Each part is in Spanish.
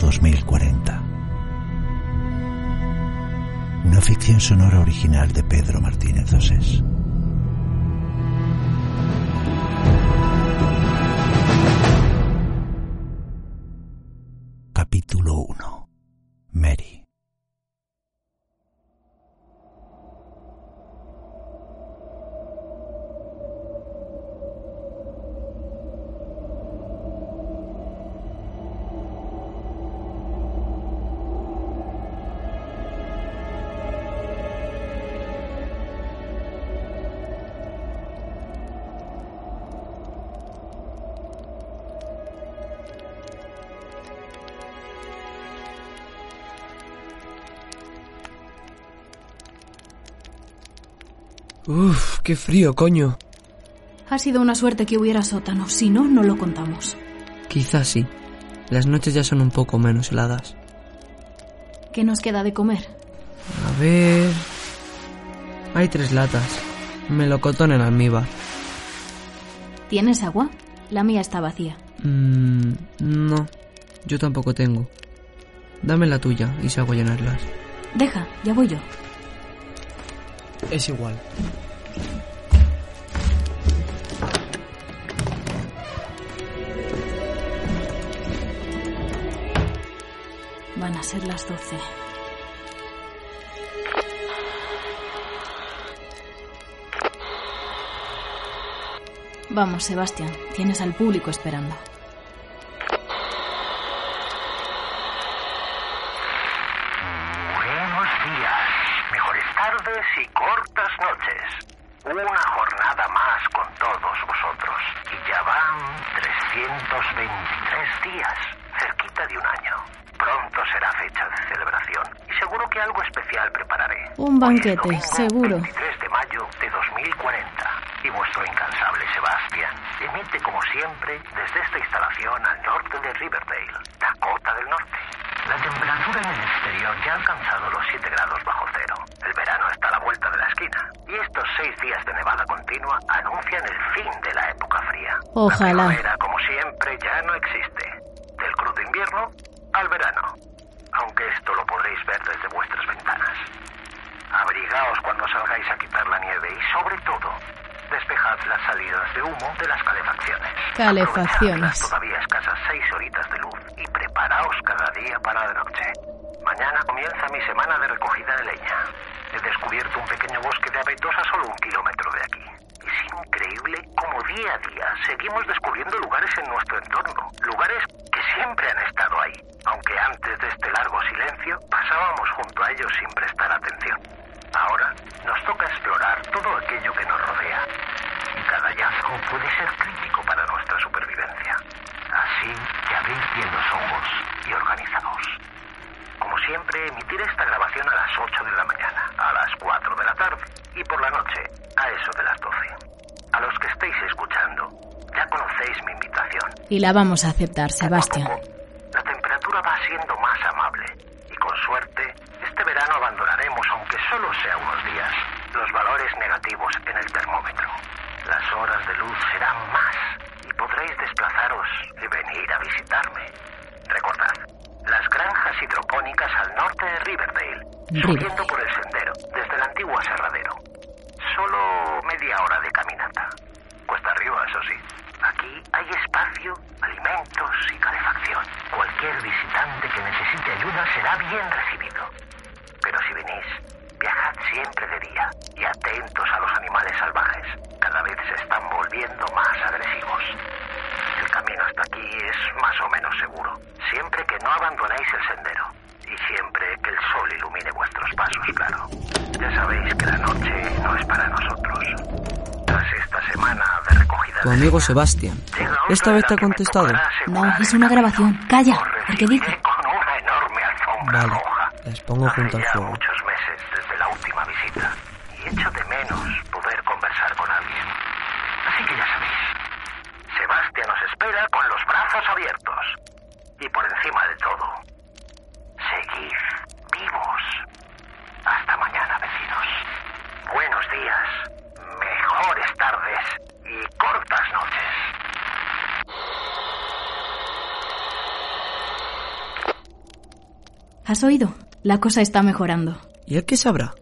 2040. Una ficción sonora original de Pedro Martínez Dosés. Uf, qué frío, coño. Ha sido una suerte que hubiera sótano, si no, no lo contamos. Quizás sí. Las noches ya son un poco menos heladas. ¿Qué nos queda de comer? A ver... Hay tres latas. Melocotón en almíbar. ¿Tienes agua? La mía está vacía. Mm, no, yo tampoco tengo. Dame la tuya y salgo a llenarlas. Deja, ya voy yo. Es igual. Van a ser las doce. Vamos, Sebastián, tienes al público esperando. Buenos días, mejores tardes y cortas noches. Una jornada más con todos vosotros. Y ya van 323 días, cerquita de un año. Pronto será fecha de celebración y seguro que algo especial prepararé. Un banquete, seguro. 23 de mayo de 2040 y vuestro incansable Sebastián emite como siempre desde esta instalación al norte de Riverdale, Dakota del Norte. La temperatura en el exterior ya ha alcanzado los 7 grados bajo cero. El verano está a la vuelta de la esquina y estos seis días de nevada continua anuncian el fin de la época fría. Ojalá. La primavera, como siempre, ya no existe. Del crudo invierno al verano. Aunque esto lo podréis ver desde. Abrigaos cuando salgáis a quitar la nieve y, sobre todo, despejad las salidas de humo de las calefacciones. Calefacciones. Las todavía escasas seis horitas de luz y preparaos cada día para la noche. Mañana comienza mi semana de recogida de leña. He descubierto un pequeño bosque de abetos a solo un kilómetro de aquí. Es increíble cómo día a día seguimos descubriendo lugares en nuestro entorno. Lugares que siempre han estado ahí. Aunque antes de este largo silencio pasábamos junto a ellos sin prestar atención. Ahora nos toca explorar todo aquello que nos rodea. Y cada hallazgo puede ser crítico para nuestra supervivencia. Así que abrid bien los ojos y organizaos. Como siempre, emitiré esta grabación a las 8 de la mañana, a las 4 de la tarde y por la noche a eso de las 12. A los que estéis escuchando, ya conocéis mi invitación. Y la vamos a aceptar, Sebastián. poco, La temperatura va siendo más amable y con suerte este verano abandonaremos, aunque solo sea unos días, los valores negativos en el termómetro. Las horas de luz serán más y podréis desplazaros y venir a visitarme. Recordad, las granjas hidropónicas al norte de Riverdale, Riverdale. subiendo por el sendero desde el antiguo aserradero. Solo me media hora de caminata. Cuesta arriba, eso sí. Aquí hay espacio, alimentos y calefacción. Cualquier visitante que necesite ayuda será bien recibido. Pero si venís, viajad siempre de día y atentos a los animales salvajes. Cada vez se están volviendo más agresivos. El camino hasta aquí es más o menos seguro, siempre que no abandonéis el sendero y siempre que el sol ilumine vuestros pasos, claro. Ya sabéis que la noche no es para nosotros. Tras esta semana de recogida Tu amigo Sebastián. ¿Esta vez te ha contestado? No, es una grabación. Calla, ¿por qué dice? recibiré con una enorme alfombra Vale, roja. las pongo junto al fuego. muchos meses desde la última visita y echo de menos poder conversar con alguien. Así que ya sabéis, Sebastián nos espera con los brazos abiertos. Y por encima de todo, seguid vivos. Hasta mañana, vecinos. Buenos días, mejores tardes y cortas noches. ¿Has oído? La cosa está mejorando. ¿Y él qué sabrá?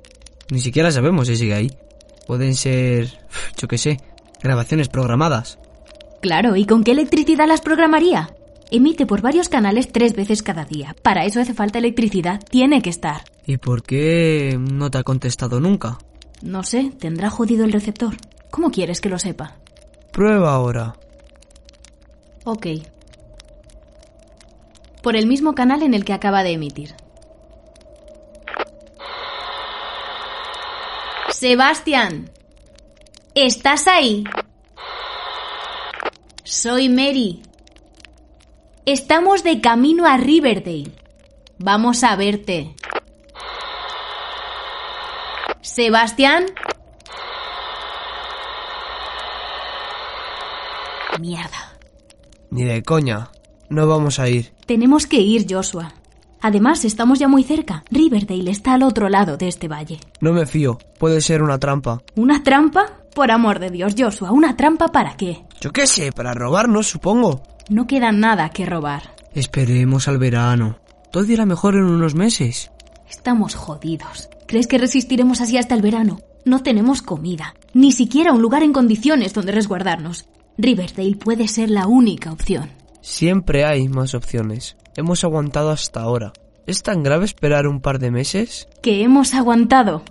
Ni siquiera sabemos si sigue ahí. Pueden ser, yo qué sé, grabaciones programadas. Claro, ¿y con qué electricidad las programaría? Emite por varios canales tres veces cada día. Para eso hace falta electricidad. Tiene que estar. ¿Y por qué no te ha contestado nunca? No sé, tendrá jodido el receptor. ¿Cómo quieres que lo sepa? Prueba ahora. Ok. Por el mismo canal en el que acaba de emitir. Sebastián. ¿Estás ahí? Soy Mary. Estamos de camino a Riverdale. Vamos a verte. Sebastián. Mierda. Ni de coña. No vamos a ir. Tenemos que ir, Joshua. Además, estamos ya muy cerca. Riverdale está al otro lado de este valle. No me fío. Puede ser una trampa. ¿Una trampa? Por amor de Dios, Joshua, ¿una trampa para qué? Yo qué sé, para robarnos, supongo. No queda nada que robar. Esperemos al verano. Todo irá mejor en unos meses. Estamos jodidos. ¿Crees que resistiremos así hasta el verano? No tenemos comida, ni siquiera un lugar en condiciones donde resguardarnos. Riverdale puede ser la única opción. Siempre hay más opciones. Hemos aguantado hasta ahora. ¿Es tan grave esperar un par de meses? Que hemos aguantado.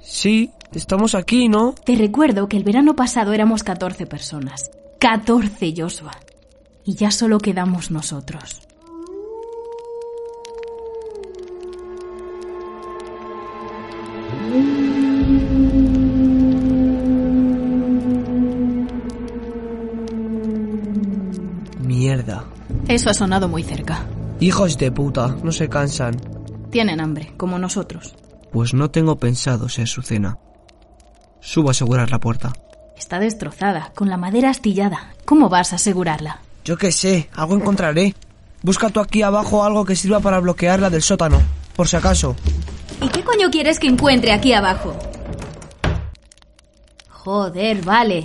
Sí, estamos aquí, ¿no? Te recuerdo que el verano pasado éramos 14 personas. 14, Joshua. Y ya solo quedamos nosotros. Eso ha sonado muy cerca. Hijos de puta, no se cansan. Tienen hambre, como nosotros. Pues no tengo pensado ser su cena. Subo a asegurar la puerta. Está destrozada, con la madera astillada. ¿Cómo vas a asegurarla? Yo qué sé, algo encontraré. Busca tú aquí abajo algo que sirva para bloquearla del sótano, por si acaso. ¿Y qué coño quieres que encuentre aquí abajo? Joder, vale.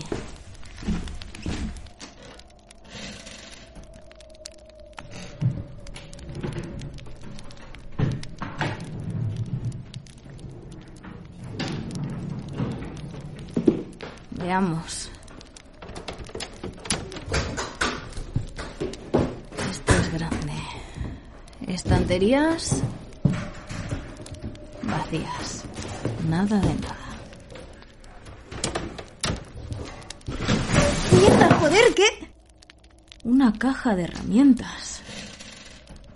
Veamos. Esto es grande. Estanterías vacías. Nada de nada. ¡Mierda, joder! ¿Qué? Una caja de herramientas.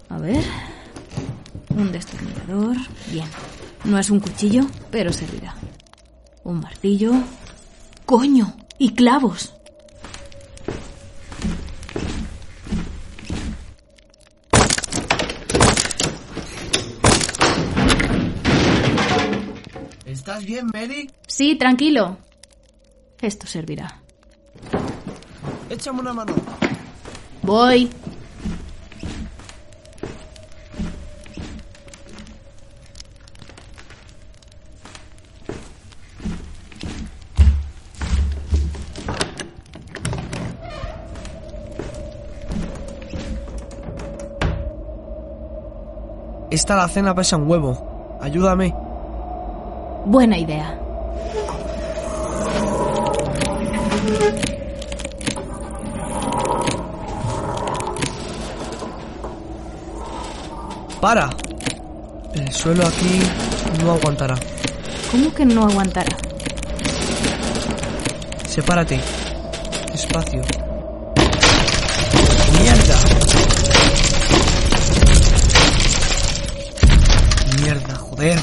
A ver. Un destornillador. Bien. No es un cuchillo, pero servirá. Un martillo. ¡Coño! Y clavos. ¿Estás bien, Mary? Sí, tranquilo. Esto servirá. Échame una mano. Voy. Esta la cena pesa un huevo. Ayúdame. Buena idea. ¡Para! El suelo aquí no aguantará. ¿Cómo que no aguantará? Sepárate. Despacio. Joder!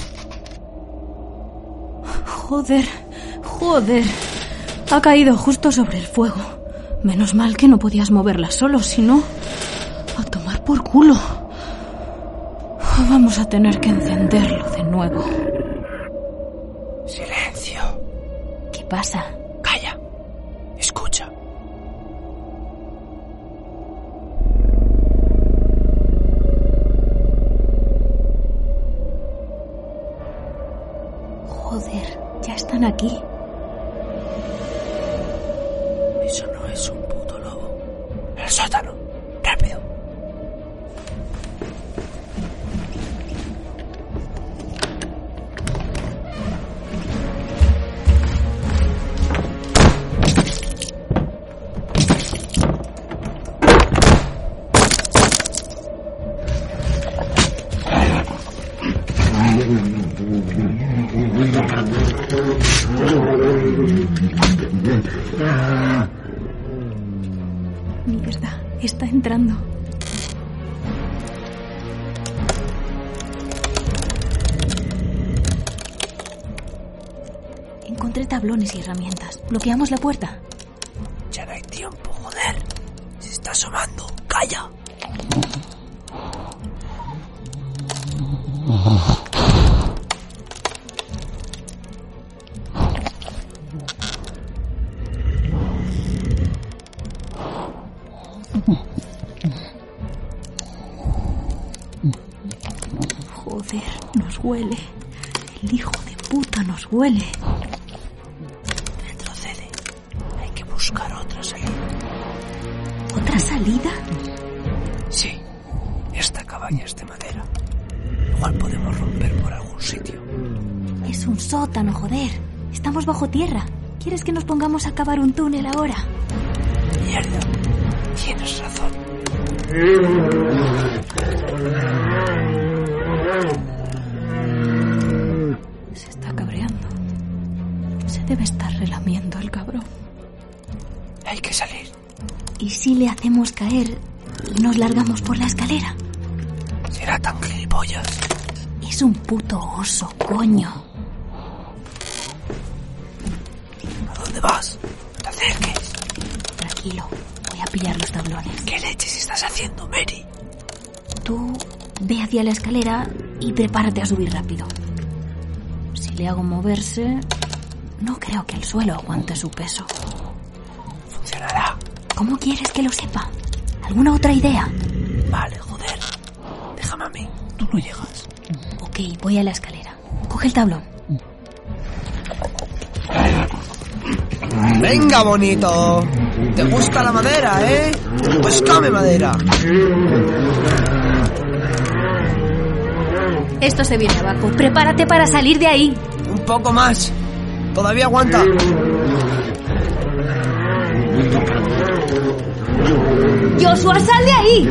Joder, joder. Ha caído justo sobre el fuego. Menos mal que no podías moverla solo, si no... A tomar por culo. Vamos a tener que encenderlo de nuevo. ¡Silencio! ¿Qué pasa? Aquí. Mierda, está entrando. Encontré tablones y herramientas. Bloqueamos la puerta. Ya no hay tiempo, joder. Se está asomando. ¡Calla! Huele. El hijo de puta nos huele. Retrocede. Hay que buscar otra salida. ¿Otra salida? Sí. Esta cabaña es de madera. Igual podemos romper por algún sitio. Es un sótano, joder. Estamos bajo tierra. ¿Quieres que nos pongamos a cavar un túnel ahora? Mierda. Tienes razón. Debe estar relamiendo el cabrón. Hay que salir. ¿Y si le hacemos caer y nos largamos por la escalera? Será tan gilipollas. Es un puto oso, coño. ¿A dónde vas? No te acerques. Tranquilo, voy a pillar los tablones. ¿Qué leches estás haciendo, Mary? Tú ve hacia la escalera y prepárate a subir rápido. Si le hago moverse, no creo que el suelo aguante su peso. Funcionará. ¿Cómo quieres que lo sepa? ¿Alguna otra idea? Vale, joder. Déjame a mí. Tú no llegas. Ok, voy a la escalera. Coge el tablón. Venga, bonito. ¿Te gusta la madera, eh? Pues come madera. Esto se viene abajo. Prepárate para salir de ahí. Un poco más. Todavía aguanta. Joshua, sal de ahí.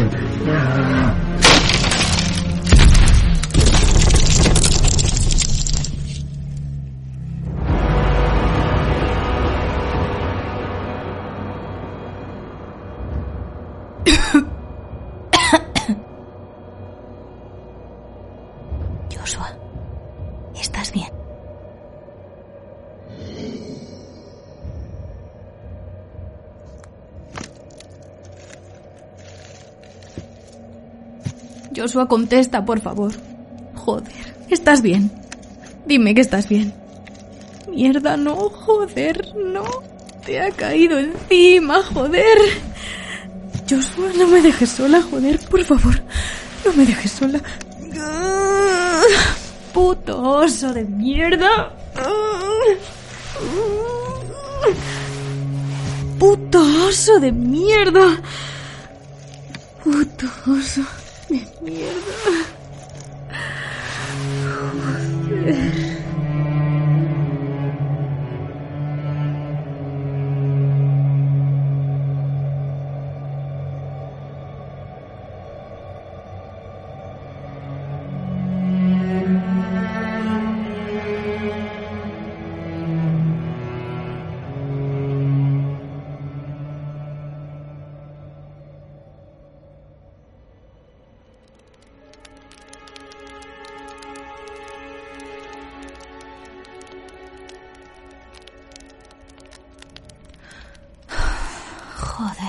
Joshua, ¿estás bien? Joshua, contesta, por favor. Joder, ¿estás bien? Dime que estás bien. Mierda, no, joder, no. Te ha caído encima, joder. Joshua, no me dejes sola, joder, por favor. No me dejes sola. Puto oso de mierda. Puto oso de mierda. Puto oso mierda.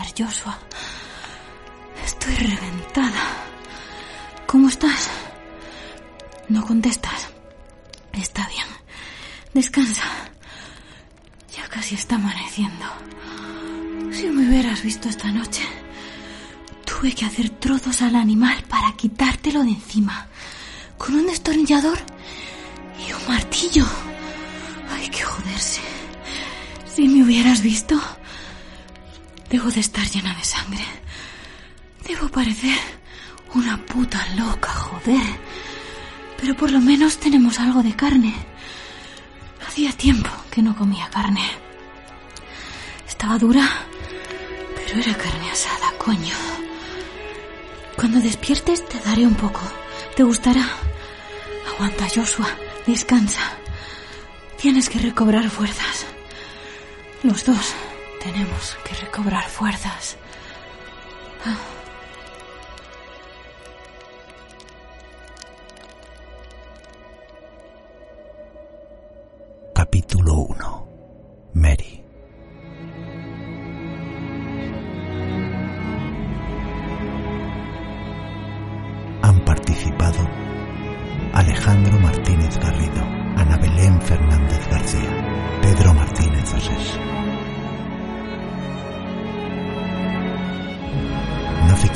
Joshua. Estoy reventada. ¿Cómo estás? No contestas. Está bien. Descansa. Ya casi está amaneciendo. Si me hubieras visto esta noche, tuve que hacer trozos al animal para quitártelo de encima. Con un destornillador y un martillo. Hay que joderse. Si me hubieras visto, debo de estar llena de sangre. Debo parecer una puta loca, joder. Pero por lo menos tenemos algo de carne. Hacía tiempo que no comía carne. Estaba dura, pero era carne asada, coño. Cuando despiertes te daré un poco. ¿Te gustará? Aguanta, Joshua. Descansa. Tienes que recobrar fuerzas. Los dos tenemos que recobrar fuerzas. Ah.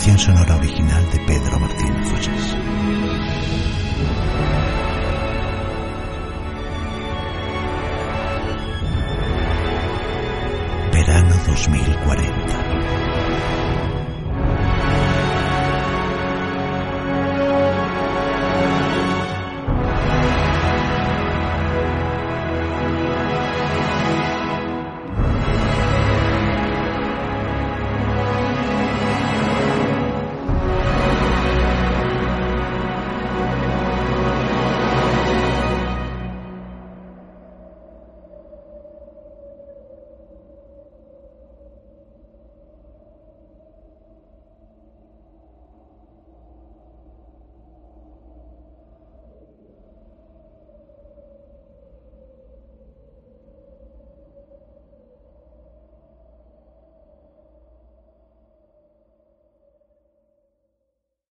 Una ficción sonora original de Pedro Martínez Osés. Verano 2040.